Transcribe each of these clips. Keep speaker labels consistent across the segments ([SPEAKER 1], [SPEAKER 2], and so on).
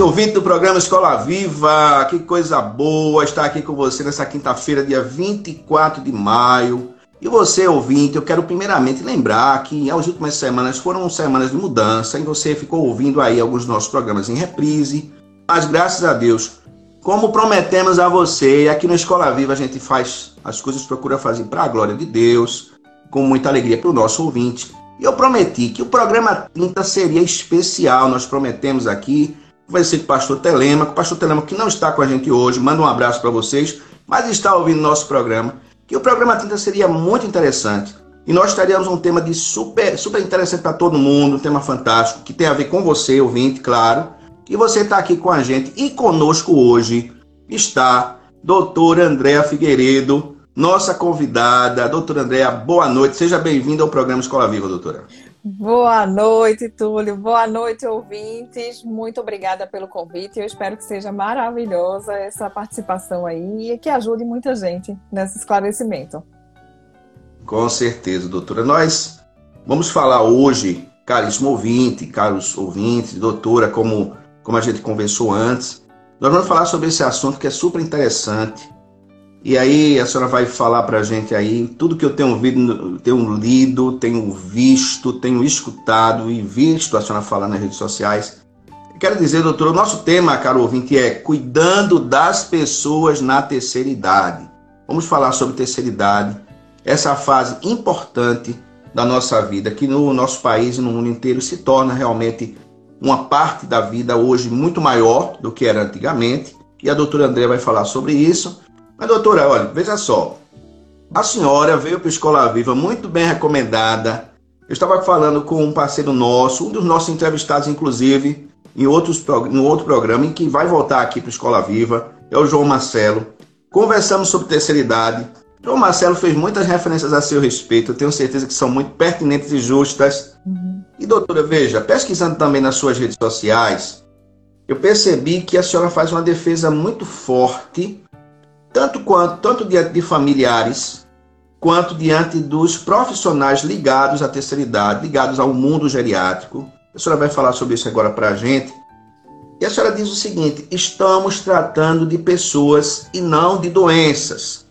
[SPEAKER 1] Noite, ouvinte do programa Escola Viva. Que coisa boa estar aqui com você nessa quinta-feira, dia 24 de maio. E você, ouvinte, eu quero primeiramente lembrar que as últimas semanas foram semanas de mudança e você ficou ouvindo aí alguns dos nossos programas em reprise. Mas graças a Deus, como prometemos a você, aqui no Escola Viva a gente faz as coisas, procura fazer para a glória de Deus, com muita alegria para o nosso ouvinte. E eu prometi que o programa 30 seria especial. Nós prometemos aqui vai ser com o pastor Telemaco. Pastor Telemaco que não está com a gente hoje, manda um abraço para vocês, mas está ouvindo nosso programa. Que o programa 30 seria muito interessante. E nós estaríamos um tema de super, super interessante para todo mundo, um tema fantástico, que tem a ver com você, ouvinte, claro. E você está aqui com a gente. E conosco hoje está doutora Andréa Figueiredo, nossa convidada. Doutora Andréa, boa noite. Seja bem-vinda ao programa Escola Viva, doutora.
[SPEAKER 2] Boa noite, Túlio. Boa noite, ouvintes. Muito obrigada pelo convite. Eu espero que seja maravilhosa essa participação aí e que ajude muita gente nesse esclarecimento.
[SPEAKER 1] Com certeza, doutora. Nós vamos falar hoje, caríssimo ouvinte, caros ouvintes, doutora, como, como a gente conversou antes, nós vamos falar sobre esse assunto que é super interessante e aí a senhora vai falar para a gente aí tudo que eu tenho ouvido, tenho lido, tenho visto, tenho escutado e visto a senhora falar nas redes sociais. Quero dizer, doutor, o nosso tema, caro ouvinte, é cuidando das pessoas na terceira idade. Vamos falar sobre terceira idade, essa fase importante da nossa vida, que no nosso país e no mundo inteiro se torna realmente uma parte da vida hoje muito maior do que era antigamente. E a doutora André vai falar sobre isso. Mas, doutora, olha, veja só. A senhora veio para a Escola Viva muito bem recomendada. Eu estava falando com um parceiro nosso, um dos nossos entrevistados, inclusive, em, outros, em outro programa, em que vai voltar aqui para a Escola Viva, é o João Marcelo. Conversamos sobre terceira idade. João Marcelo fez muitas referências a seu respeito, eu tenho certeza que são muito pertinentes e justas. Uhum. E, doutora, veja, pesquisando também nas suas redes sociais, eu percebi que a senhora faz uma defesa muito forte tanto quanto tanto diante de familiares quanto diante dos profissionais ligados à terceira idade, ligados ao mundo geriátrico. A senhora vai falar sobre isso agora para a gente. E a senhora diz o seguinte: estamos tratando de pessoas e não de doenças.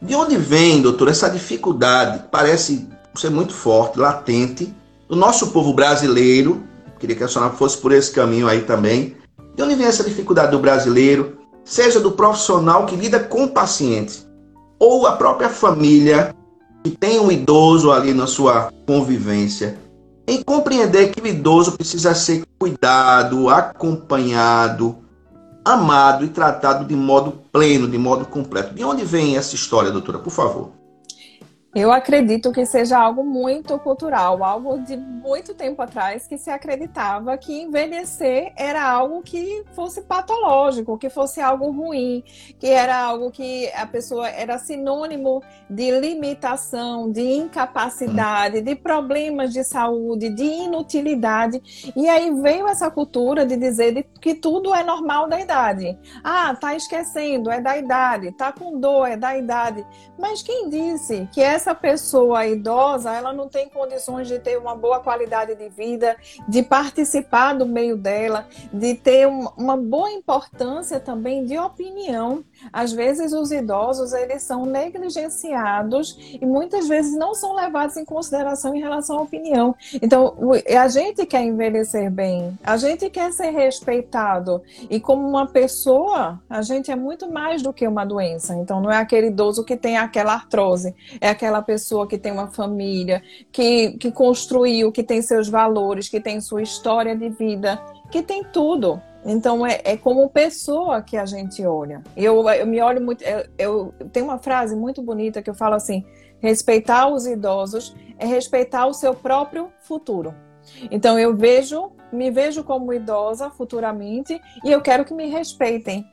[SPEAKER 1] De onde vem, doutor, essa dificuldade? Parece ser muito forte, latente, do nosso povo brasileiro. Queria que a senhora fosse por esse caminho aí também. De onde vem essa dificuldade do brasileiro seja do profissional que lida com pacientes, ou a própria família que tem um idoso ali na sua convivência, em compreender que o idoso precisa ser cuidado, acompanhado, amado e tratado de modo pleno, de modo completo. De onde vem essa história, doutora, por favor?
[SPEAKER 2] Eu acredito que seja algo muito cultural, algo de muito tempo atrás que se acreditava que envelhecer era algo que fosse patológico, que fosse algo ruim, que era algo que a pessoa era sinônimo de limitação, de incapacidade, de problemas de saúde, de inutilidade. E aí veio essa cultura de dizer que tudo é normal da idade. Ah, tá esquecendo, é da idade, tá com dor, é da idade. Mas quem disse que essa essa pessoa idosa, ela não tem condições de ter uma boa qualidade de vida, de participar do meio dela, de ter uma boa importância também de opinião. Às vezes os idosos, eles são negligenciados e muitas vezes não são levados em consideração em relação à opinião. Então, a gente quer envelhecer bem, a gente quer ser respeitado e como uma pessoa, a gente é muito mais do que uma doença. Então, não é aquele idoso que tem aquela artrose, é aquela pessoa que tem uma família, que, que construiu, que tem seus valores, que tem sua história de vida, que tem tudo. Então é, é como pessoa que a gente olha. Eu, eu me olho muito. Eu, eu tenho uma frase muito bonita que eu falo assim: respeitar os idosos é respeitar o seu próprio futuro. Então eu vejo, me vejo como idosa futuramente e eu quero que me respeitem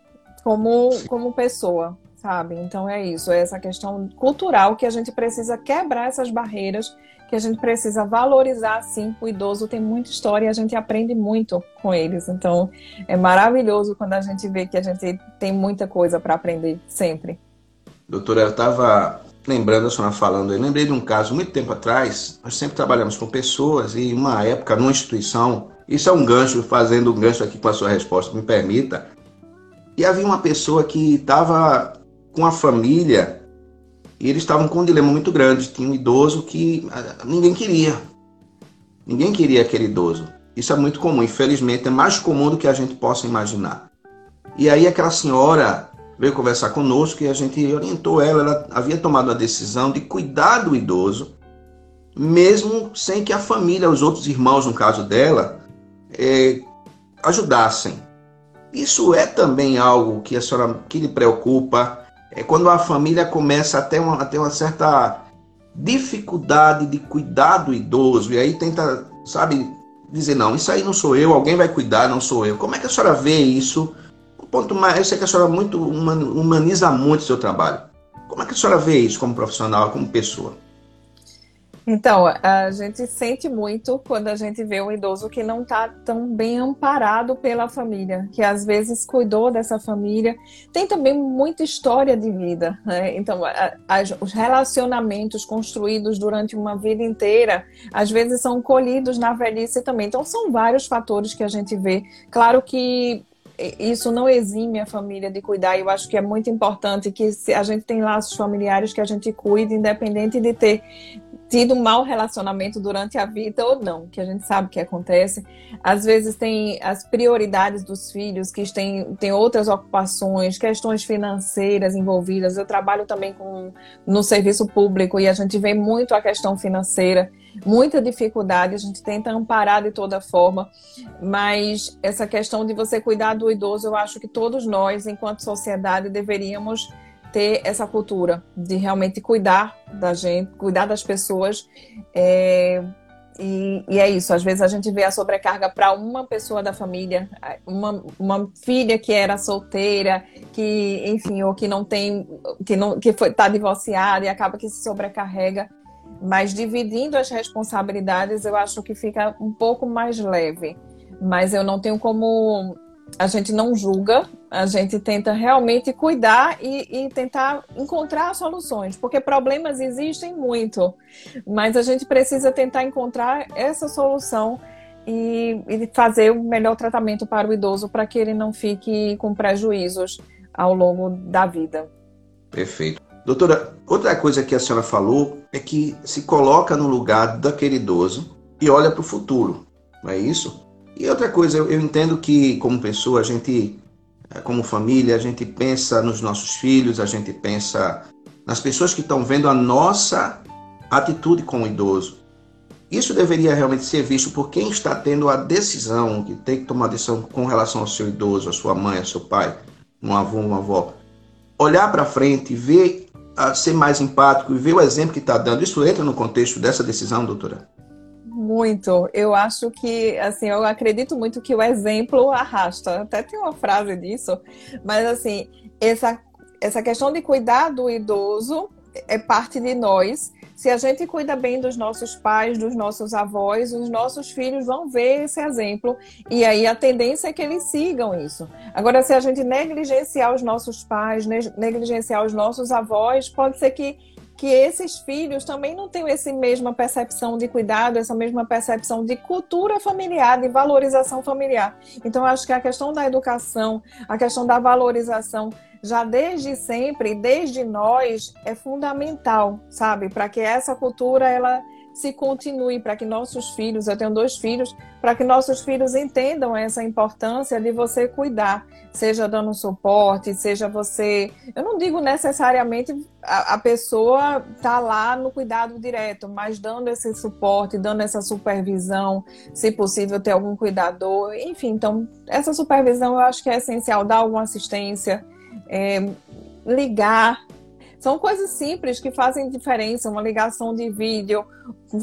[SPEAKER 2] como, como pessoa, sabe? Então é isso, é essa questão cultural que a gente precisa quebrar essas barreiras, que a gente precisa valorizar sim. O idoso tem muita história e a gente aprende muito com eles. Então é maravilhoso quando a gente vê que a gente tem muita coisa para aprender sempre.
[SPEAKER 1] Doutora, eu estava lembrando a senhora falando, eu lembrei de um caso muito tempo atrás. Nós sempre trabalhamos com pessoas e uma época numa instituição. Isso é um gancho, fazendo um gancho aqui com a sua resposta, me permita. E havia uma pessoa que estava com a família e eles estavam com um dilema muito grande. Tinha um idoso que ah, ninguém queria. Ninguém queria aquele idoso. Isso é muito comum, infelizmente, é mais comum do que a gente possa imaginar. E aí aquela senhora veio conversar conosco e a gente orientou ela. Ela havia tomado a decisão de cuidar do idoso, mesmo sem que a família, os outros irmãos, no caso dela, é, ajudassem. Isso é também algo que a senhora que lhe preocupa. É quando a família começa a ter uma, a ter uma certa dificuldade de cuidar do idoso e aí tenta, sabe, dizer não, isso aí não sou eu, alguém vai cuidar, não sou eu. Como é que a senhora vê isso? ponto mais, eu sei que a senhora muito humaniza muito o seu trabalho. Como é que a senhora vê isso como profissional, como pessoa?
[SPEAKER 2] Então, a gente sente muito quando a gente vê um idoso que não está tão bem amparado pela família, que às vezes cuidou dessa família. Tem também muita história de vida. Né? Então, a, a, os relacionamentos construídos durante uma vida inteira, às vezes são colhidos na velhice também. Então, são vários fatores que a gente vê. Claro que isso não exime a família de cuidar. Eu acho que é muito importante que a gente tem laços familiares que a gente cuide, independente de ter tido um mau relacionamento durante a vida ou não, que a gente sabe que acontece. Às vezes tem as prioridades dos filhos, que têm, têm outras ocupações, questões financeiras envolvidas. Eu trabalho também com, no serviço público e a gente vê muito a questão financeira muita dificuldade, a gente tenta amparar de toda forma, mas essa questão de você cuidar do idoso, eu acho que todos nós, enquanto sociedade, deveríamos ter essa cultura de realmente cuidar da gente, cuidar das pessoas. É, e, e, é isso, às vezes a gente vê a sobrecarga para uma pessoa da família, uma, uma filha que era solteira, que, enfim, ou que não tem, que não que foi tá divorciada e acaba que se sobrecarrega. Mas dividindo as responsabilidades, eu acho que fica um pouco mais leve. Mas eu não tenho como. A gente não julga, a gente tenta realmente cuidar e, e tentar encontrar soluções, porque problemas existem muito, mas a gente precisa tentar encontrar essa solução e, e fazer o melhor tratamento para o idoso para que ele não fique com prejuízos ao longo da vida.
[SPEAKER 1] Perfeito. Doutora, outra coisa que a senhora falou é que se coloca no lugar daquele idoso e olha para o futuro, não é isso? E outra coisa, eu, eu entendo que como pessoa, a gente, é, como família, a gente pensa nos nossos filhos, a gente pensa nas pessoas que estão vendo a nossa atitude com o idoso. Isso deveria realmente ser visto por quem está tendo a decisão, que tem que tomar a decisão com relação ao seu idoso, a sua mãe, ao seu pai, um avô, uma avó. Olhar para frente, ver ser mais empático e ver o exemplo que está dando. Isso entra no contexto dessa decisão, doutora?
[SPEAKER 2] Muito. Eu acho que, assim, eu acredito muito que o exemplo arrasta. Até tem uma frase disso, mas assim, essa, essa questão de cuidar do idoso é parte de nós se a gente cuida bem dos nossos pais, dos nossos avós, os nossos filhos vão ver esse exemplo e aí a tendência é que eles sigam isso. Agora, se a gente negligenciar os nossos pais, negligenciar os nossos avós, pode ser que que esses filhos também não tenham essa mesma percepção de cuidado, essa mesma percepção de cultura familiar, de valorização familiar. Então, acho que a questão da educação, a questão da valorização já desde sempre, desde nós, é fundamental, sabe? Para que essa cultura ela se continue, para que nossos filhos, eu tenho dois filhos, para que nossos filhos entendam essa importância de você cuidar, seja dando suporte, seja você. Eu não digo necessariamente a, a pessoa tá lá no cuidado direto, mas dando esse suporte, dando essa supervisão, se possível ter algum cuidador, enfim. Então, essa supervisão eu acho que é essencial, dar alguma assistência, é, ligar são coisas simples que fazem diferença, uma ligação de vídeo,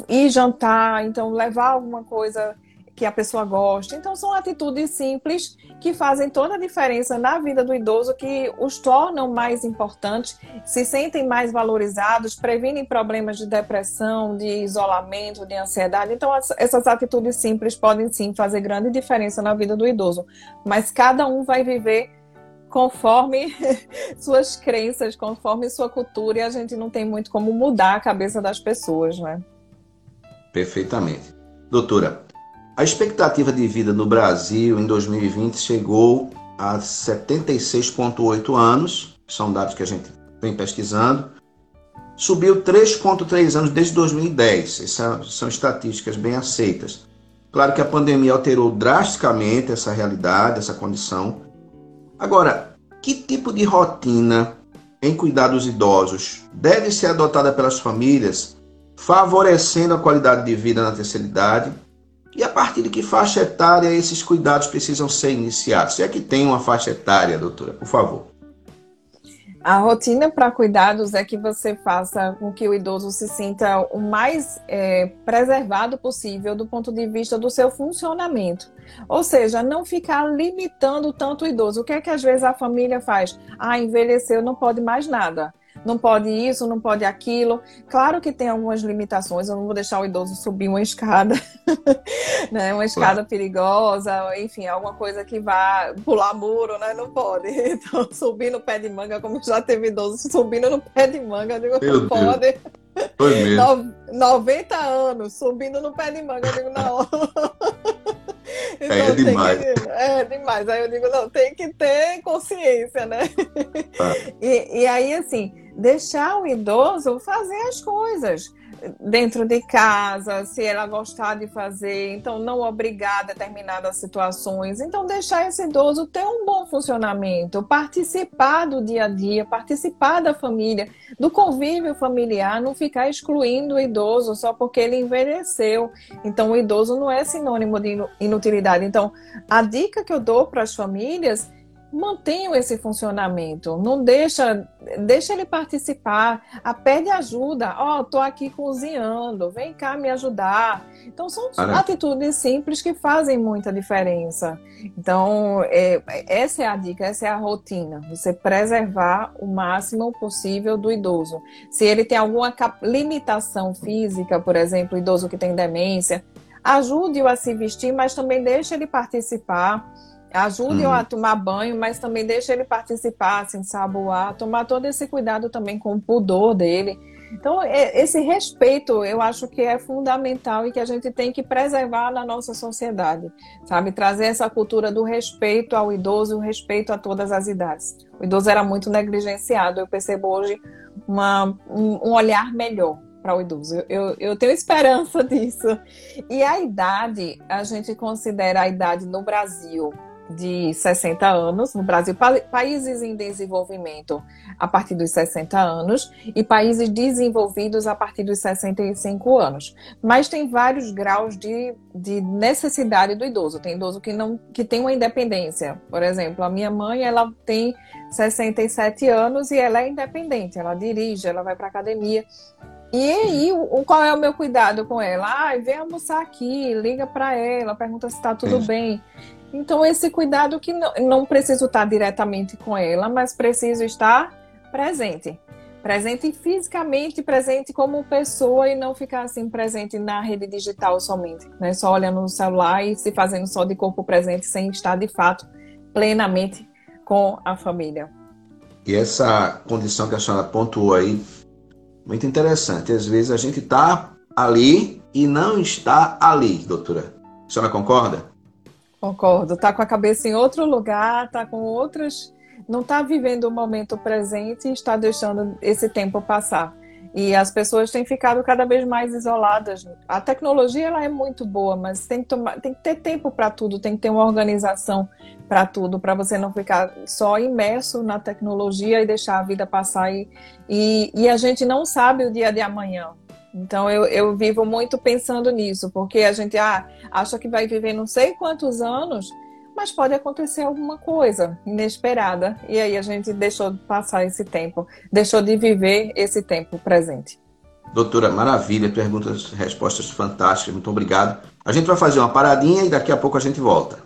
[SPEAKER 2] ir jantar, então levar alguma coisa que a pessoa gosta. Então são atitudes simples que fazem toda a diferença na vida do idoso, que os tornam mais importantes, se sentem mais valorizados, previnem problemas de depressão, de isolamento, de ansiedade. Então essas atitudes simples podem sim fazer grande diferença na vida do idoso, mas cada um vai viver conforme suas crenças, conforme sua cultura, e a gente não tem muito como mudar a cabeça das pessoas, né?
[SPEAKER 1] Perfeitamente. Doutora, a expectativa de vida no Brasil em 2020 chegou a 76,8 anos, são dados que a gente vem pesquisando, subiu 3,3 anos desde 2010. Essas são estatísticas bem aceitas. Claro que a pandemia alterou drasticamente essa realidade, essa condição, Agora, que tipo de rotina em cuidar dos idosos deve ser adotada pelas famílias, favorecendo a qualidade de vida na terceira idade? E a partir de que faixa etária esses cuidados precisam ser iniciados? Se é que tem uma faixa etária, doutora, por favor.
[SPEAKER 2] A rotina para cuidados é que você faça com que o idoso se sinta o mais é, preservado possível do ponto de vista do seu funcionamento. Ou seja, não ficar limitando tanto o idoso. O que é que às vezes a família faz? Ah, envelheceu, não pode mais nada não pode isso, não pode aquilo. Claro que tem algumas limitações, eu não vou deixar o idoso subir uma escada, né? Uma escada claro. perigosa, enfim, alguma coisa que vá pular muro, né? Não pode. Então, subir no pé de manga, como já teve idoso subindo no pé de manga, eu digo, Meu não Deus. pode.
[SPEAKER 1] Foi mesmo.
[SPEAKER 2] No, 90 anos, subindo no pé de manga, eu digo, não.
[SPEAKER 1] Então, é demais.
[SPEAKER 2] Que, é demais. Aí eu digo, não, tem que ter consciência, né? Ah. E, e aí, assim, deixar o idoso fazer as coisas dentro de casa, se ela gostar de fazer, então não obrigar determinadas situações, então deixar esse idoso ter um bom funcionamento, participar do dia a dia, participar da família, do convívio familiar, não ficar excluindo o idoso só porque ele envelheceu. Então o idoso não é sinônimo de inutilidade. Então a dica que eu dou para as famílias mantenham esse funcionamento, não deixa, deixa ele participar, a pede ajuda, ó, oh, tô aqui cozinhando, vem cá me ajudar. Então são atitudes simples que fazem muita diferença. Então é, essa é a dica, essa é a rotina, você preservar o máximo possível do idoso. Se ele tem alguma limitação física, por exemplo, idoso que tem demência, ajude-o a se vestir, mas também deixe ele participar Ajude uhum. a tomar banho, mas também deixe ele participar, se ensaboar, tomar todo esse cuidado também com o pudor dele. Então, esse respeito eu acho que é fundamental e que a gente tem que preservar na nossa sociedade, sabe? Trazer essa cultura do respeito ao idoso, o respeito a todas as idades. O idoso era muito negligenciado, eu percebo hoje uma, um, um olhar melhor para o idoso. Eu, eu, tenho esperança disso. E a idade, a gente considera a idade no Brasil de 60 anos, no Brasil, pa países em desenvolvimento a partir dos 60 anos e países desenvolvidos a partir dos 65 anos. Mas tem vários graus de, de necessidade do idoso. Tem idoso que não que tem uma independência. Por exemplo, a minha mãe, ela tem 67 anos e ela é independente, ela dirige, ela vai para academia. E aí, o, qual é o meu cuidado com ela? Ah, vem almoçar aqui, liga para ela, pergunta se está tudo bem. Então, esse cuidado que não, não preciso estar diretamente com ela, mas preciso estar presente. Presente fisicamente, presente como pessoa e não ficar assim presente na rede digital somente, né? Só olhando no celular e se fazendo só de corpo presente sem estar de fato plenamente com a família.
[SPEAKER 1] E essa condição que a senhora pontuou aí, muito interessante. Às vezes a gente está ali e não está ali, doutora. A senhora concorda?
[SPEAKER 2] Concordo. Tá com a cabeça em outro lugar, tá com outras. Não está vivendo o momento presente e está deixando esse tempo passar. E as pessoas têm ficado cada vez mais isoladas. A tecnologia ela é muito boa, mas tem que, tomar, tem que ter tempo para tudo, tem que ter uma organização para tudo, para você não ficar só imerso na tecnologia e deixar a vida passar. E, e, e a gente não sabe o dia de amanhã. Então eu, eu vivo muito pensando nisso, porque a gente ah, acha que vai viver não sei quantos anos, mas pode acontecer alguma coisa inesperada. E aí a gente deixou de passar esse tempo, deixou de viver esse tempo presente.
[SPEAKER 1] Doutora, maravilha, perguntas, respostas fantásticas, muito obrigado. A gente vai fazer uma paradinha e daqui a pouco a gente volta.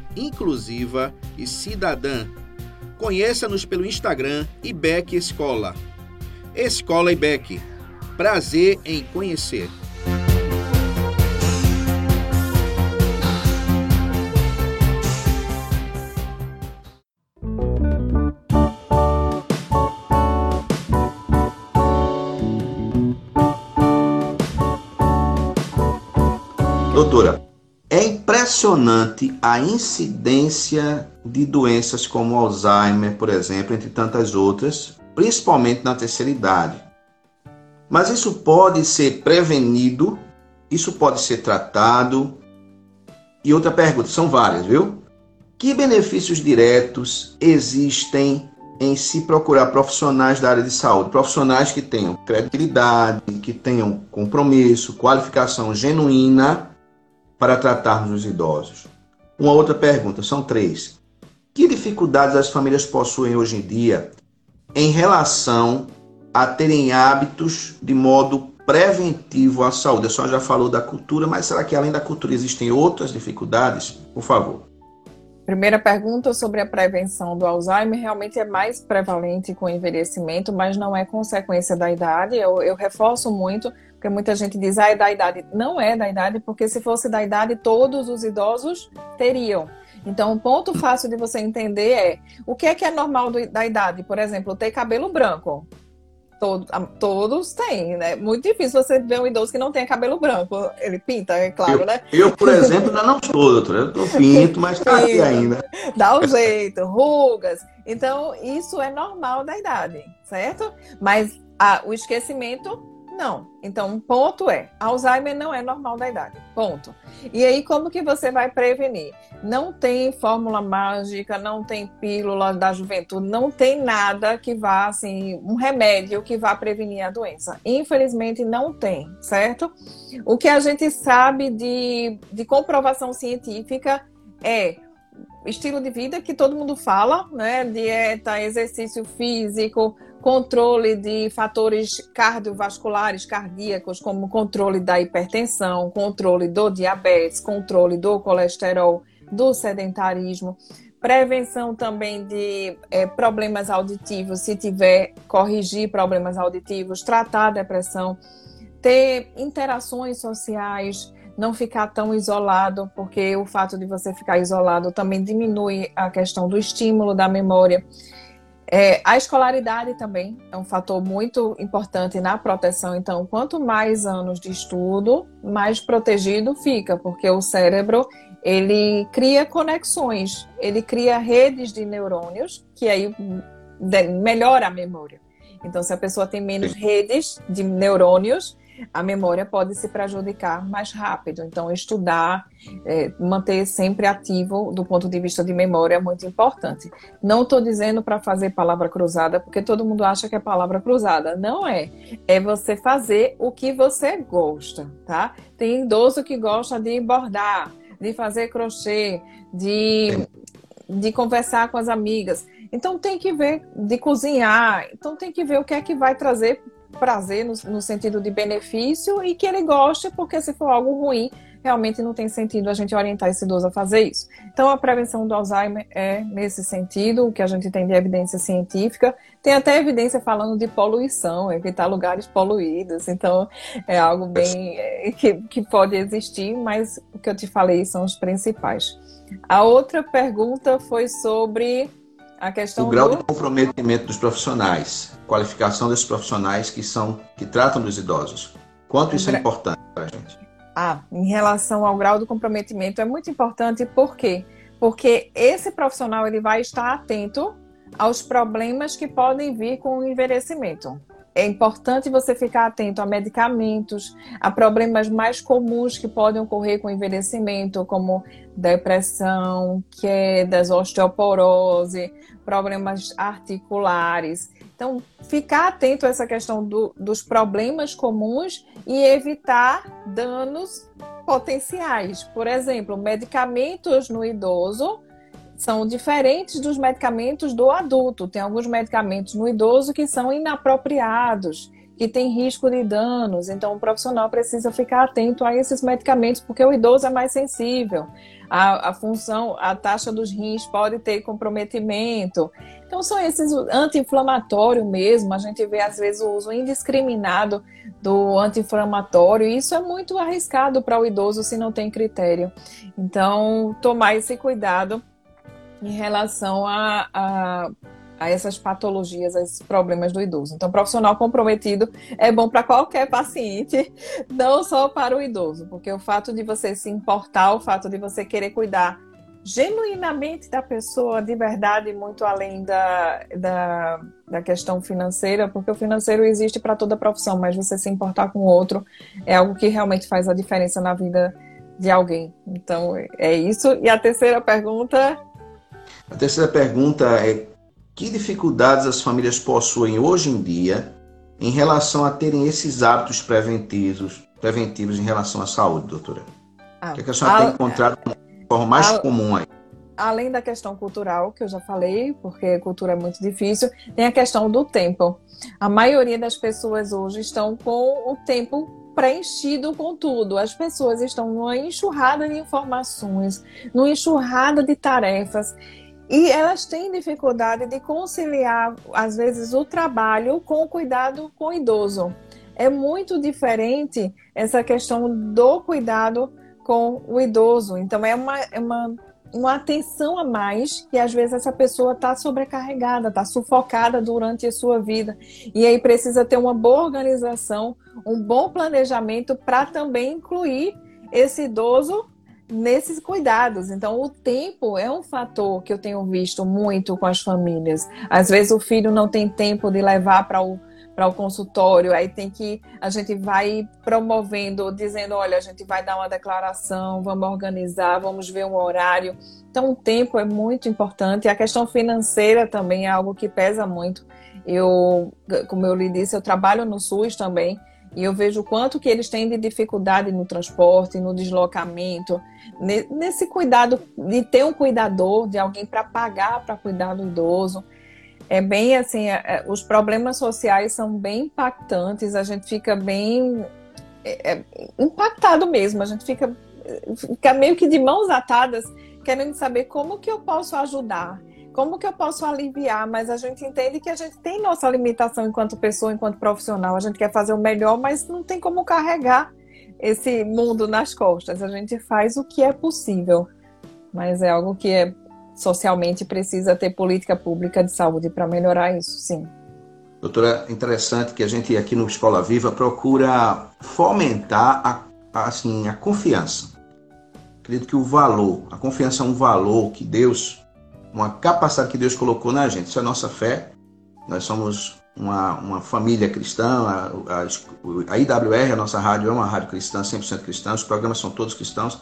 [SPEAKER 1] inclusiva e cidadã. Conheça-nos pelo Instagram IBEC Escola. Escola IBEC. Prazer em conhecer. Impressionante a incidência de doenças como Alzheimer, por exemplo, entre tantas outras, principalmente na terceira idade. Mas isso pode ser prevenido, isso pode ser tratado. E outra pergunta, são várias, viu? Que benefícios diretos existem em se procurar profissionais da área de saúde, profissionais que tenham credibilidade, que tenham compromisso, qualificação genuína para tratarmos os idosos? Uma outra pergunta, são três. Que dificuldades as famílias possuem hoje em dia em relação a terem hábitos de modo preventivo à saúde? A senhora já falou da cultura, mas será que além da cultura existem outras dificuldades? Por favor.
[SPEAKER 2] Primeira pergunta sobre a prevenção do Alzheimer realmente é mais prevalente com o envelhecimento, mas não é consequência da idade. Eu, eu reforço muito porque muita gente diz, ah, é da idade. Não é da idade, porque se fosse da idade, todos os idosos teriam. Então, um ponto fácil de você entender é o que é que é normal do, da idade. Por exemplo, ter cabelo branco. Todo, todos têm, né? Muito difícil você ver um idoso que não tenha cabelo branco. Ele pinta, é claro,
[SPEAKER 1] eu,
[SPEAKER 2] né?
[SPEAKER 1] Eu, por exemplo, ainda não sou, doutora. Eu tô pinto, mas tá aqui ainda.
[SPEAKER 2] Dá um jeito, rugas. Então, isso é normal da idade, certo? Mas a, o esquecimento não. Então, um ponto é, Alzheimer não é normal da idade. Ponto. E aí, como que você vai prevenir? Não tem fórmula mágica, não tem pílula da juventude, não tem nada que vá, assim, um remédio que vá prevenir a doença. Infelizmente, não tem, certo? O que a gente sabe de, de comprovação científica é estilo de vida que todo mundo fala, né? Dieta, exercício físico, controle de fatores cardiovasculares, cardíacos, como controle da hipertensão, controle do diabetes, controle do colesterol, do sedentarismo, prevenção também de é, problemas auditivos, se tiver, corrigir problemas auditivos, tratar a depressão, ter interações sociais, não ficar tão isolado, porque o fato de você ficar isolado também diminui a questão do estímulo da memória. É, a escolaridade também é um fator muito importante na proteção. Então, quanto mais anos de estudo, mais protegido fica, porque o cérebro ele cria conexões, ele cria redes de neurônios que aí melhora a memória. Então, se a pessoa tem menos redes de neurônios, a memória pode se prejudicar mais rápido. Então, estudar, é, manter sempre ativo do ponto de vista de memória é muito importante. Não estou dizendo para fazer palavra cruzada, porque todo mundo acha que é palavra cruzada. Não é. É você fazer o que você gosta, tá? Tem idoso que gosta de bordar, de fazer crochê, de, de conversar com as amigas. Então tem que ver de cozinhar, então tem que ver o que é que vai trazer prazer no, no, sentido de benefício e que ele goste, porque se for algo ruim, realmente não tem sentido a gente orientar esse idoso a fazer isso. Então, a prevenção do Alzheimer é nesse sentido, o que a gente tem de evidência científica. Tem até evidência falando de poluição, evitar lugares poluídos. Então, é algo bem é, que, que pode existir, mas o que eu te falei são os principais. A outra pergunta foi sobre a questão
[SPEAKER 1] o grau
[SPEAKER 2] do...
[SPEAKER 1] de comprometimento dos profissionais, qualificação desses profissionais que são que tratam dos idosos. Quanto isso é importante para a gente?
[SPEAKER 2] Ah, em relação ao grau do comprometimento é muito importante, por quê? Porque esse profissional ele vai estar atento aos problemas que podem vir com o envelhecimento é importante você ficar atento a medicamentos, a problemas mais comuns que podem ocorrer com o envelhecimento, como depressão, quedas, osteoporose, problemas articulares. Então, ficar atento a essa questão do, dos problemas comuns e evitar danos potenciais. Por exemplo, medicamentos no idoso são diferentes dos medicamentos do adulto. Tem alguns medicamentos no idoso que são inapropriados, que têm risco de danos. Então, o profissional precisa ficar atento a esses medicamentos, porque o idoso é mais sensível. A, a função, a taxa dos rins pode ter comprometimento. Então, são esses anti-inflamatório mesmo. A gente vê, às vezes, o uso indiscriminado do anti-inflamatório. Isso é muito arriscado para o idoso se não tem critério. Então, tomar esse cuidado em relação a, a, a, essas patologias, a esses problemas do idoso. Então, profissional comprometido é bom para qualquer paciente, não só para o idoso, porque o fato de você se importar, o fato de você querer cuidar genuinamente da pessoa, de verdade, muito além da, da, da questão financeira, porque o financeiro existe para toda profissão, mas você se importar com o outro é algo que realmente faz a diferença na vida de alguém. Então, é isso. E a terceira pergunta
[SPEAKER 1] a terceira pergunta é: que dificuldades as famílias possuem hoje em dia em relação a terem esses hábitos preventivos, preventivos em relação à saúde, doutora? Ah, o que, é que a senhora a, tem encontrado de forma mais a, comum aí?
[SPEAKER 2] Além da questão cultural, que eu já falei, porque cultura é muito difícil, tem a questão do tempo. A maioria das pessoas hoje estão com o tempo preenchido com tudo. As pessoas estão numa enxurrada de informações, numa enxurrada de tarefas. E elas têm dificuldade de conciliar, às vezes, o trabalho com o cuidado com o idoso. É muito diferente essa questão do cuidado com o idoso. Então, é uma, é uma, uma atenção a mais que às vezes essa pessoa está sobrecarregada, está sufocada durante a sua vida. E aí precisa ter uma boa organização, um bom planejamento para também incluir esse idoso nesses cuidados. Então, o tempo é um fator que eu tenho visto muito com as famílias. Às vezes o filho não tem tempo de levar para o para o consultório, aí tem que a gente vai promovendo, dizendo, olha, a gente vai dar uma declaração, vamos organizar, vamos ver um horário. Então, o tempo é muito importante. A questão financeira também é algo que pesa muito. Eu, como eu lhe disse, eu trabalho no SUS também. E eu vejo o quanto que eles têm de dificuldade no transporte, no deslocamento, nesse cuidado de ter um cuidador, de alguém para pagar para cuidar do idoso. É bem assim, é, é, os problemas sociais são bem impactantes, a gente fica bem é, é, impactado mesmo, a gente fica, fica meio que de mãos atadas, querendo saber como que eu posso ajudar como que eu posso aliviar? Mas a gente entende que a gente tem nossa limitação enquanto pessoa, enquanto profissional. A gente quer fazer o melhor, mas não tem como carregar esse mundo nas costas. A gente faz o que é possível, mas é algo que é, socialmente precisa ter política pública de saúde para melhorar isso, sim.
[SPEAKER 1] Doutora, interessante que a gente aqui no Escola Viva procura fomentar a, assim, a confiança. Acredito que o valor, a confiança é um valor que Deus uma capacidade que Deus colocou na gente. Isso é nossa fé. Nós somos uma, uma família cristã, a, a, a IWR, a nossa rádio, é uma rádio cristã, 100% cristã, os programas são todos cristãos.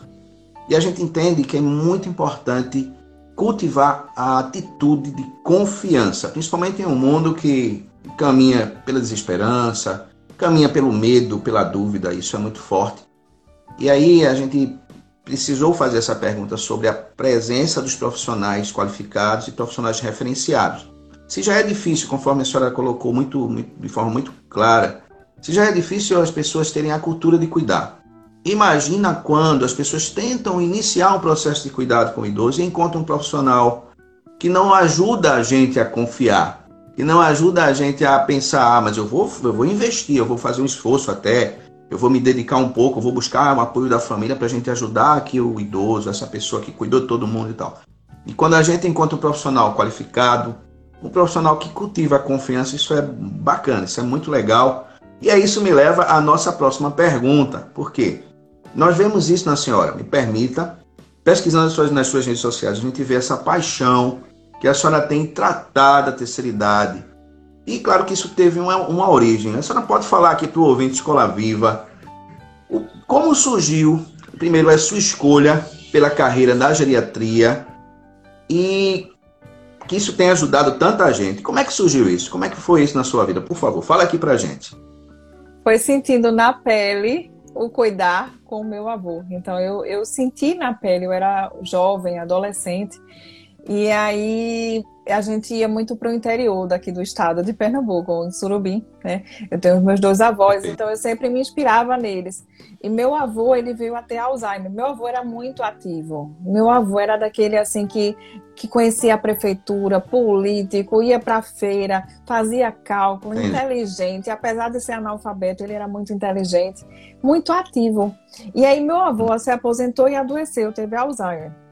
[SPEAKER 1] E a gente entende que é muito importante cultivar a atitude de confiança, principalmente em um mundo que caminha pela desesperança, caminha pelo medo, pela dúvida, isso é muito forte. E aí a gente precisou fazer essa pergunta sobre a presença dos profissionais qualificados e profissionais referenciados. Se já é difícil, conforme a senhora colocou muito, muito, de forma muito clara, se já é difícil as pessoas terem a cultura de cuidar. Imagina quando as pessoas tentam iniciar um processo de cuidado com o idoso e encontram um profissional que não ajuda a gente a confiar, que não ajuda a gente a pensar, ah, mas eu vou, eu vou investir, eu vou fazer um esforço até, eu vou me dedicar um pouco, vou buscar o apoio da família para a gente ajudar aqui o idoso, essa pessoa que cuidou de todo mundo e tal. E quando a gente encontra um profissional qualificado, um profissional que cultiva a confiança, isso é bacana, isso é muito legal. E aí isso me leva à nossa próxima pergunta. Por quê? Nós vemos isso na senhora, me permita, pesquisando suas, nas suas redes sociais, a gente vê essa paixão que a senhora tem tratado a terceira idade. E claro que isso teve uma, uma origem. A senhora pode falar aqui para o ouvinte Escola Viva o, como surgiu, primeiro, a sua escolha pela carreira na geriatria e que isso tem ajudado tanta gente. Como é que surgiu isso? Como é que foi isso na sua vida? Por favor, fala aqui pra gente.
[SPEAKER 2] Foi sentindo na pele o cuidar com o meu avô. Então eu, eu senti na pele, eu era jovem, adolescente, e aí a gente ia muito para o interior daqui do estado de Pernambuco, em Surubim, né? Eu tenho meus dois avós, então eu sempre me inspirava neles. E meu avô, ele veio até Alzheimer. Meu avô era muito ativo. Meu avô era daquele assim que que conhecia a prefeitura, político, ia para feira, fazia cálculo, Sim. inteligente. Apesar de ser analfabeto, ele era muito inteligente, muito ativo. E aí meu avô se aposentou e adoeceu, teve Alzheimer.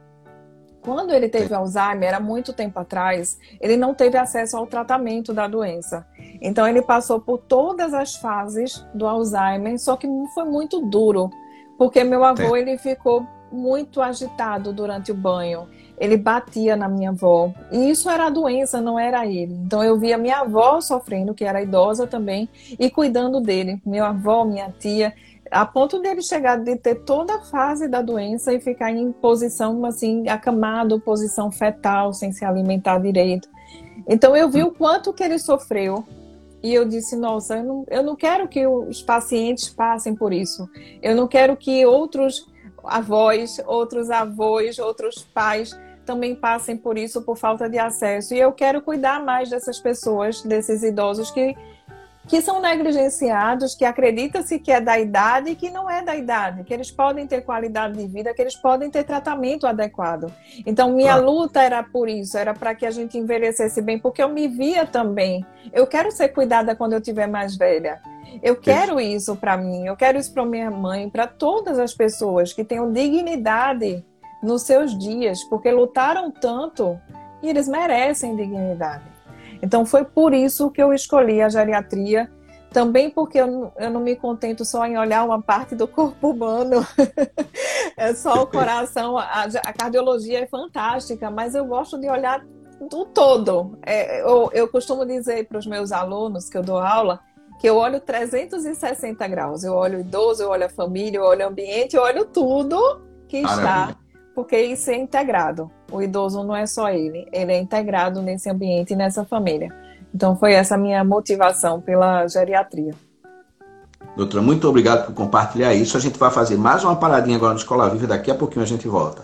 [SPEAKER 2] Quando ele teve Alzheimer, era muito tempo atrás, ele não teve acesso ao tratamento da doença. Então ele passou por todas as fases do Alzheimer, só que foi muito duro, porque meu avô ele ficou muito agitado durante o banho. Ele batia na minha avó. E isso era a doença, não era ele. Então eu via minha avó sofrendo, que era idosa também, e cuidando dele. Minha avó, minha tia a ponto dele chegar de ter toda a fase da doença e ficar em posição assim, acamado, posição fetal, sem se alimentar direito. Então eu vi o quanto que ele sofreu e eu disse, nossa, eu não, eu não quero que os pacientes passem por isso. Eu não quero que outros avós, outros avós, outros pais também passem por isso por falta de acesso. E eu quero cuidar mais dessas pessoas, desses idosos que que são negligenciados, que acredita-se que é da idade e que não é da idade, que eles podem ter qualidade de vida, que eles podem ter tratamento adequado. Então, minha claro. luta era por isso, era para que a gente envelhecesse bem, porque eu me via também. Eu quero ser cuidada quando eu tiver mais velha. Eu quero isso para mim, eu quero isso para minha mãe, para todas as pessoas que tenham dignidade nos seus dias, porque lutaram tanto e eles merecem dignidade. Então foi por isso que eu escolhi a geriatria, também porque eu, eu não me contento só em olhar uma parte do corpo humano, é só o coração, a, a, cardiologia é fantástica, mas eu gosto de olhar do todo. É, eu, eu costumo dizer para os meus alunos que eu dou aula que eu olho 360 graus. Eu olho o idoso, eu olho a família, eu olho o ambiente, eu olho tudo que está porque isso é integrado. O idoso não é só ele, ele é integrado nesse ambiente e nessa família. Então foi essa minha motivação pela geriatria.
[SPEAKER 1] Doutora, muito obrigado por compartilhar isso. A gente vai fazer mais uma paradinha agora no Escola Viva, daqui a pouquinho a gente volta.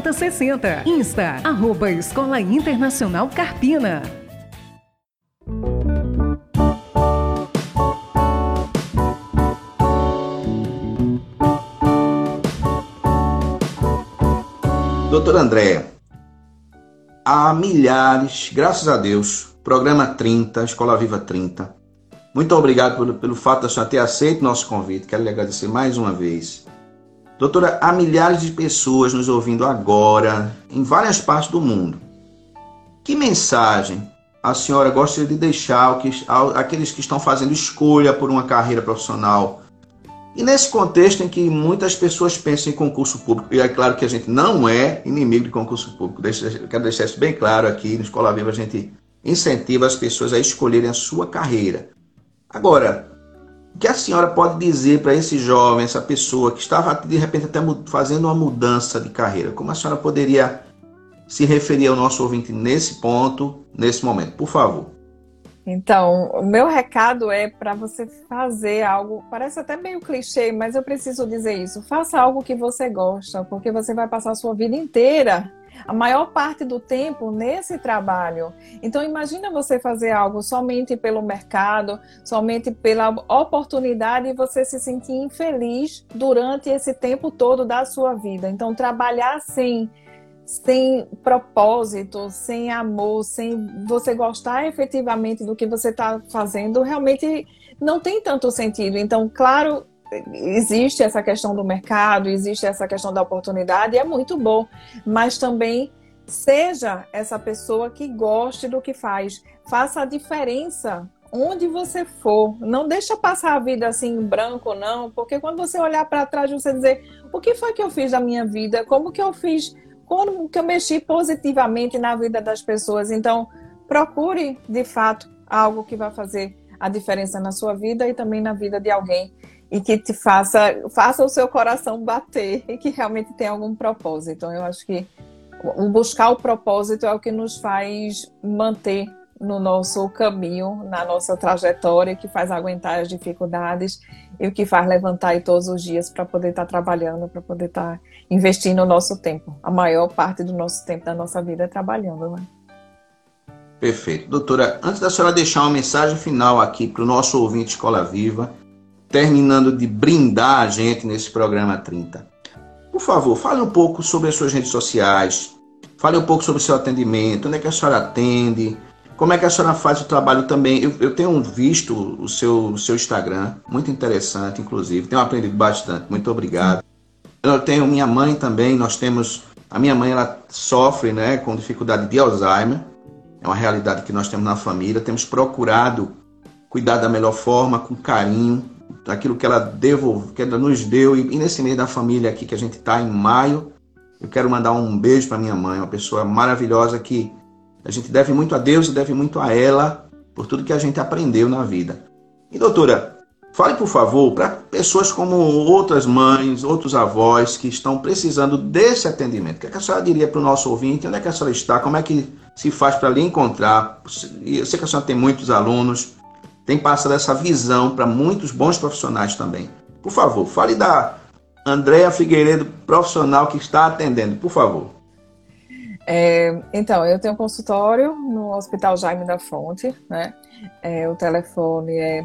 [SPEAKER 3] 4060. Insta, arroba Escola Internacional Carpina.
[SPEAKER 1] Doutora Andréa, há milhares, graças a Deus, programa 30, Escola Viva 30. Muito obrigado pelo, pelo fato de senhora ter aceito nosso convite. Quero lhe agradecer mais uma vez. Doutora, há milhares de pessoas nos ouvindo agora, em várias partes do mundo. Que mensagem a senhora gostaria de deixar àqueles que estão fazendo escolha por uma carreira profissional e nesse contexto em que muitas pessoas pensam em concurso público, e é claro que a gente não é inimigo de concurso público, quero deixar isso bem claro aqui, no Escola Viva a gente incentiva as pessoas a escolherem a sua carreira. Agora, o que a senhora pode dizer para esse jovem, essa pessoa que estava de repente até fazendo uma mudança de carreira? Como a senhora poderia se referir ao nosso ouvinte nesse ponto, nesse momento? Por favor.
[SPEAKER 2] Então, o meu recado é para você fazer algo, parece até meio clichê, mas eu preciso dizer isso. Faça algo que você gosta, porque você vai passar a sua vida inteira, a maior parte do tempo nesse trabalho. Então, imagina você fazer algo somente pelo mercado, somente pela oportunidade e você se sentir infeliz durante esse tempo todo da sua vida. Então, trabalhar sem sem propósito, sem amor, sem você gostar efetivamente do que você está fazendo, realmente não tem tanto sentido. Então, claro, existe essa questão do mercado, existe essa questão da oportunidade, é muito bom, mas também seja essa pessoa que goste do que faz, faça a diferença onde você for, não deixa passar a vida assim em branco não, porque quando você olhar para trás você dizer o que foi que eu fiz da minha vida, como que eu fiz? Como que eu mexi positivamente na vida das pessoas. Então, procure de fato algo que vai fazer a diferença na sua vida e também na vida de alguém e que te faça faça o seu coração bater e que realmente tenha algum propósito. Então, eu acho que buscar o propósito é o que nos faz manter no nosso caminho, na nossa trajetória, que faz aguentar as dificuldades e o que faz levantar todos os dias para poder estar tá trabalhando, para poder estar tá investindo o nosso tempo. A maior parte do nosso tempo da nossa vida é trabalhando, né?
[SPEAKER 1] Perfeito. Doutora, antes da senhora deixar uma mensagem final aqui para o nosso ouvinte Escola Viva, terminando de brindar a gente nesse programa 30. Por favor, fale um pouco sobre as suas redes sociais, fale um pouco sobre o seu atendimento, onde é que a senhora atende, como é que a senhora faz o trabalho também? Eu, eu tenho visto o seu, o seu Instagram, muito interessante, inclusive. Tenho aprendido bastante. Muito obrigado. Eu tenho minha mãe também. Nós temos. A minha mãe ela sofre né, com dificuldade de Alzheimer. É uma realidade que nós temos na família. Temos procurado cuidar da melhor forma, com carinho, daquilo que ela devolve, que ela nos deu. E, nesse mês da família aqui que a gente está em maio, eu quero mandar um beijo para minha mãe, uma pessoa maravilhosa que a gente deve muito a Deus e deve muito a ela por tudo que a gente aprendeu na vida. E doutora, fale por favor para pessoas como outras mães, outros avós que estão precisando desse atendimento. O que, é que a senhora diria para o nosso ouvinte? Onde é que a senhora está? Como é que se faz para lhe encontrar? Eu sei que a senhora tem muitos alunos, tem passado essa visão para muitos bons profissionais também. Por favor, fale da Andréa Figueiredo, profissional que está atendendo, por favor.
[SPEAKER 2] É, então, eu tenho um consultório no Hospital Jaime da Fonte, né? É, o telefone é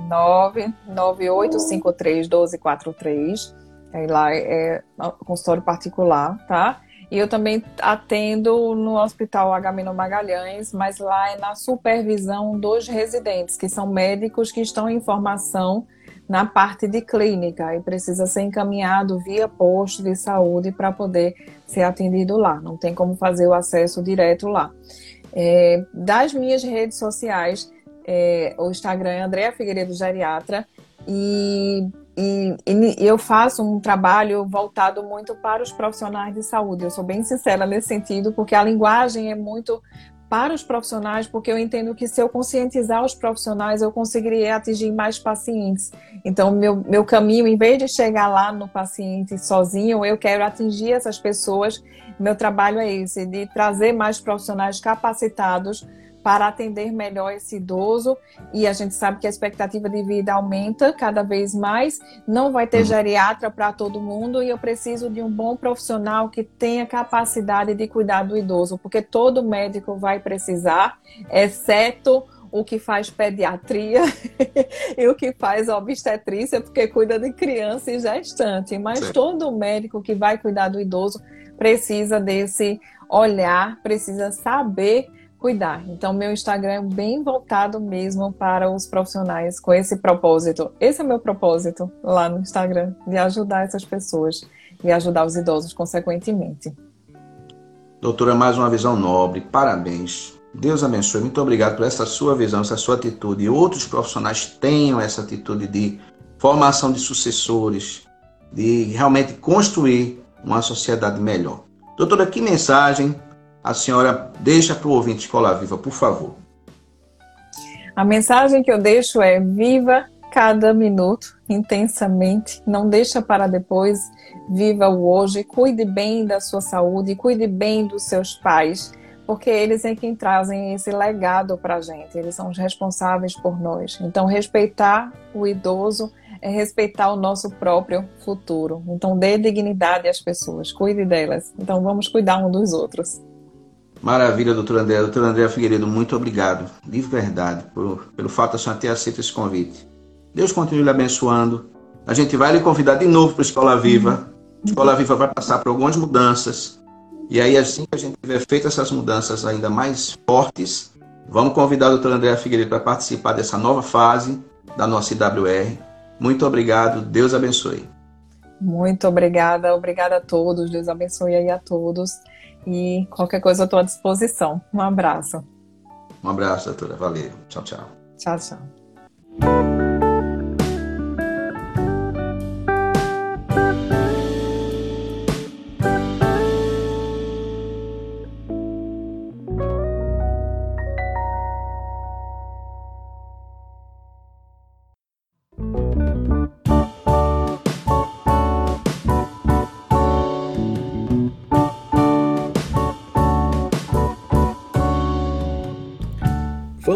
[SPEAKER 2] 998531243. É, lá é, consultório particular, tá? E eu também atendo no Hospital Agamemnon Magalhães, mas lá é na supervisão dos residentes, que são médicos que estão em formação na parte de clínica e precisa ser encaminhado via posto de saúde para poder ser atendido lá. Não tem como fazer o acesso direto lá. É, das minhas redes sociais, é, o Instagram é Andréa Figueiredo Geriatra e e, e, eu faço um trabalho voltado muito para os profissionais de saúde. Eu sou bem sincera nesse sentido, porque a linguagem é muito para os profissionais, porque eu entendo que se eu conscientizar os profissionais, eu conseguiria atingir mais pacientes. Então, meu, meu caminho, em vez de chegar lá no paciente sozinho, eu quero atingir essas pessoas. Meu trabalho é esse, de trazer mais profissionais capacitados para atender melhor esse idoso. E a gente sabe que a expectativa de vida aumenta cada vez mais. Não vai ter uhum. geriatra para todo mundo e eu preciso de um bom profissional que tenha capacidade de cuidar do idoso, porque todo médico vai precisar, exceto o que faz pediatria e o que faz obstetrícia, porque cuida de criança e gestante. Mas Sim. todo médico que vai cuidar do idoso precisa desse olhar, precisa saber cuidar. Então, meu Instagram é bem voltado mesmo para os profissionais com esse propósito. Esse é meu propósito lá no Instagram, de ajudar essas pessoas e ajudar os idosos, consequentemente.
[SPEAKER 1] Doutora, mais uma visão nobre, parabéns. Deus abençoe. Muito obrigado por essa sua visão, essa sua atitude. E outros profissionais tenham essa atitude de formação de sucessores, de realmente construir uma sociedade melhor. Doutora, que mensagem a senhora deixa para o ouvinte Escola Viva, por favor?
[SPEAKER 2] A mensagem que eu deixo é: viva cada minuto intensamente, não deixa para depois, viva o hoje, cuide bem da sua saúde, cuide bem dos seus pais, porque eles é quem trazem esse legado para a gente, eles são os responsáveis por nós. Então, respeitar o idoso é respeitar o nosso próprio futuro. Então, dê dignidade às pessoas, cuide delas. Então, vamos cuidar um dos outros.
[SPEAKER 1] Maravilha, doutor André. Doutor André Figueiredo, muito obrigado, de verdade, por, pelo fato de a senhora ter aceito esse convite. Deus continue lhe abençoando. A gente vai lhe convidar de novo para a Escola Viva. A Escola Viva vai passar por algumas mudanças. E aí, assim que a gente tiver feito essas mudanças ainda mais fortes, vamos convidar o doutor André Figueiredo para participar dessa nova fase da nossa IWR. Muito obrigado, Deus abençoe.
[SPEAKER 2] Muito obrigada, obrigada a todos, Deus abençoe aí a todos. E qualquer coisa eu estou à disposição. Um abraço.
[SPEAKER 1] Um abraço, doutora. Valeu. Tchau, tchau.
[SPEAKER 2] Tchau, tchau.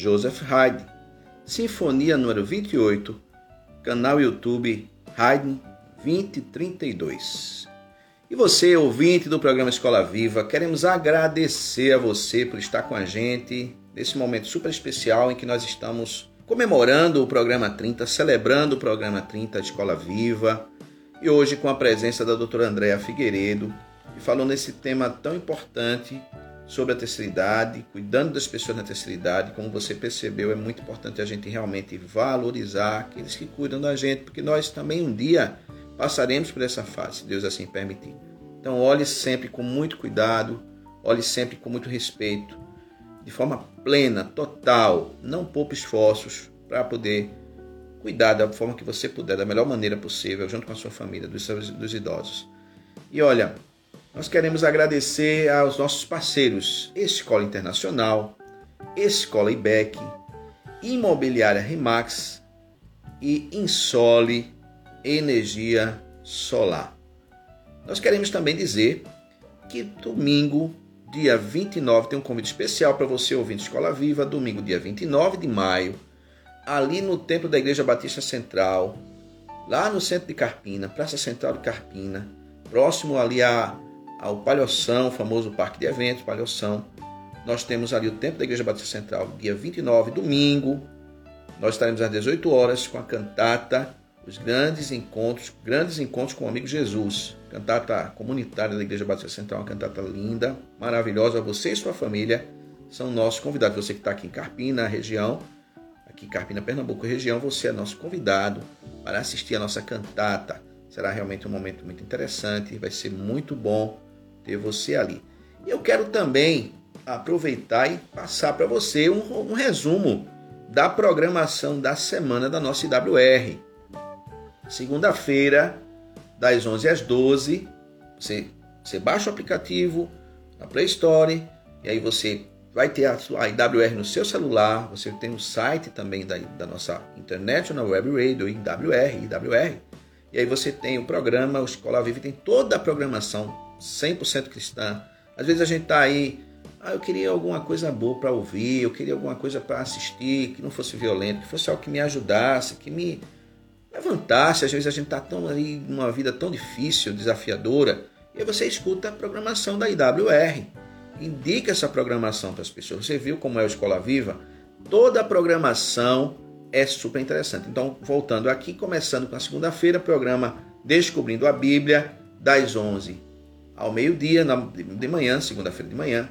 [SPEAKER 1] Joseph Haydn, Sinfonia número 28, canal YouTube Haydn 2032. E você, ouvinte do programa Escola Viva, queremos agradecer a você por estar com a gente nesse momento super especial em que nós estamos comemorando o programa 30, celebrando o programa 30 Escola Viva. E hoje com a presença da doutora Andréa Figueiredo, e falou nesse tema tão importante sobre a terceira idade, cuidando das pessoas na terceira idade. Como você percebeu, é muito importante a gente realmente valorizar aqueles que cuidam da gente, porque nós também um dia passaremos por essa fase, se Deus assim permitir. Então, olhe sempre com muito cuidado, olhe sempre com muito respeito, de forma plena, total, não poupe esforços para poder cuidar da forma que você puder, da melhor maneira possível, junto com a sua família, dos, dos idosos. E olha, nós queremos agradecer aos nossos parceiros Escola Internacional, Escola IBEC, Imobiliária Remax e Insole Energia Solar. Nós queremos também dizer que domingo, dia 29, tem um convite especial para você ouvinte Escola Viva, domingo, dia 29 de maio, ali no templo da Igreja Batista Central, lá no centro de Carpina, Praça Central de Carpina, próximo ali a ao Palhoção, famoso parque de eventos, Palhoção. Nós temos ali o tempo da Igreja Batista Central, dia 29, domingo. Nós estaremos às 18 horas com a cantata Os Grandes Encontros, Grandes Encontros com o Amigo Jesus. Cantata comunitária da Igreja Batista Central, uma cantata linda, maravilhosa. Você e sua família são nossos convidados. Você que está aqui em Carpina, região, aqui em Carpina, Pernambuco, região, você é nosso convidado para assistir a nossa cantata. Será realmente um momento muito interessante, vai ser muito bom ter você ali. E eu quero também aproveitar e passar para você um, um, resumo da programação da semana da nossa IWR. Segunda-feira, das 11 às 12, você, você baixa o aplicativo na Play Store e aí você vai ter a, a IWR no seu celular, você tem o site também da, da nossa International Web Radio, IWR, IWR, e aí você tem o programa, o Escola Viva tem toda a programação 100% cristã. Às vezes a gente está aí, ah, eu queria alguma coisa boa para ouvir, eu queria alguma coisa para assistir, que não fosse violento, que fosse algo que me ajudasse, que me levantasse. Às vezes a gente está tão aí numa vida tão difícil, desafiadora, e você escuta a programação da IWR. Indica essa programação para as pessoas. Você viu como é o Escola Viva? Toda a programação é super interessante. Então, voltando aqui, começando com a segunda-feira, programa Descobrindo a Bíblia, das 11 ao meio-dia, de manhã, segunda-feira de manhã.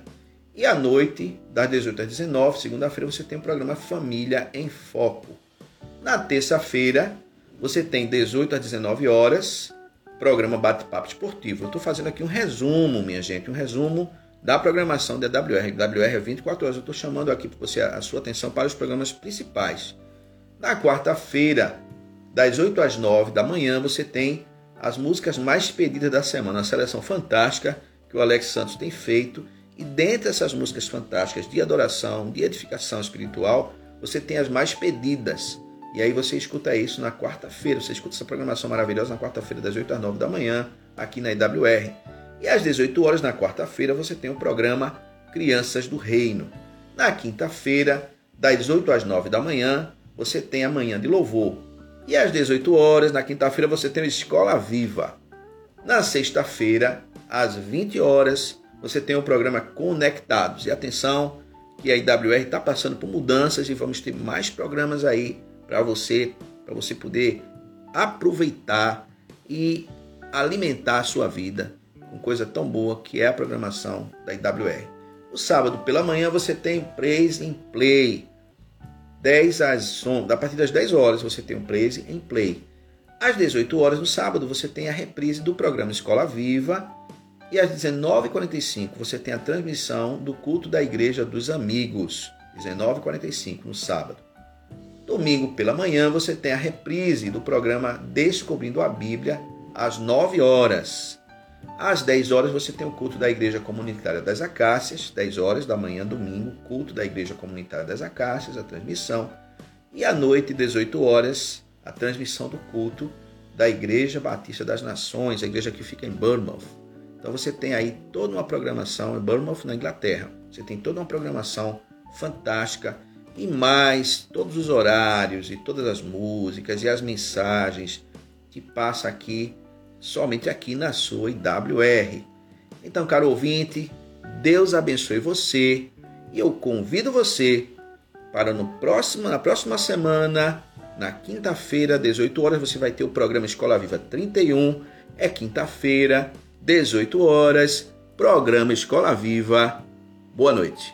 [SPEAKER 1] E à noite, das 18 às 19, segunda-feira, você tem o programa Família em Foco. Na terça-feira, você tem 18 às 19 horas, programa Bate-Papo Esportivo. Eu estou fazendo aqui um resumo, minha gente, um resumo da programação da WR. WR é 24 horas. Eu estou chamando aqui para você a sua atenção para os programas principais. Na quarta-feira, das 8 às 9 da manhã, você tem as músicas mais pedidas da semana, uma seleção fantástica que o Alex Santos tem feito. E dentre essas músicas fantásticas de adoração, de edificação espiritual, você tem as mais pedidas. E aí você escuta isso na quarta-feira, você escuta essa programação maravilhosa na quarta-feira, das 8 às 9 da manhã, aqui na IWR. E às 18 horas, na quarta-feira, você tem o programa Crianças do Reino. Na quinta-feira, das 8 às 9 da manhã, você tem a Manhã de Louvor, e às 18 horas, na quinta-feira, você tem o Escola Viva. Na sexta-feira, às 20 horas, você tem o programa Conectados. E atenção, que a IWR está passando por mudanças e vamos ter mais programas aí para você, para você poder aproveitar e alimentar a sua vida com coisa tão boa que é a programação da IWR. No sábado pela manhã você tem Praise and Play, 10 às a partir das 10 horas você tem um Praise em Play. Às 18 horas no sábado você tem a reprise do programa Escola Viva e às 19h45 você tem a transmissão do culto da Igreja dos Amigos, 19h45 no sábado. Domingo pela manhã você tem a reprise do programa Descobrindo a Bíblia às 9 horas. Às 10 horas você tem o culto da Igreja Comunitária das Acácias, 10 horas da manhã, domingo, culto da Igreja Comunitária das Acácias, a transmissão. E à noite, 18 horas, a transmissão do culto da Igreja Batista das Nações, a igreja que fica em Bournemouth. Então você tem aí toda uma programação em Bournemouth, na Inglaterra. Você tem toda uma programação fantástica e mais todos os horários e todas as músicas e as mensagens que passa aqui somente aqui na sua IWR. Então, caro ouvinte, Deus abençoe você e eu convido você para no próximo, na próxima semana, na quinta-feira, 18 horas, você vai ter o programa Escola Viva 31. É quinta-feira 18 horas, programa Escola Viva. Boa noite.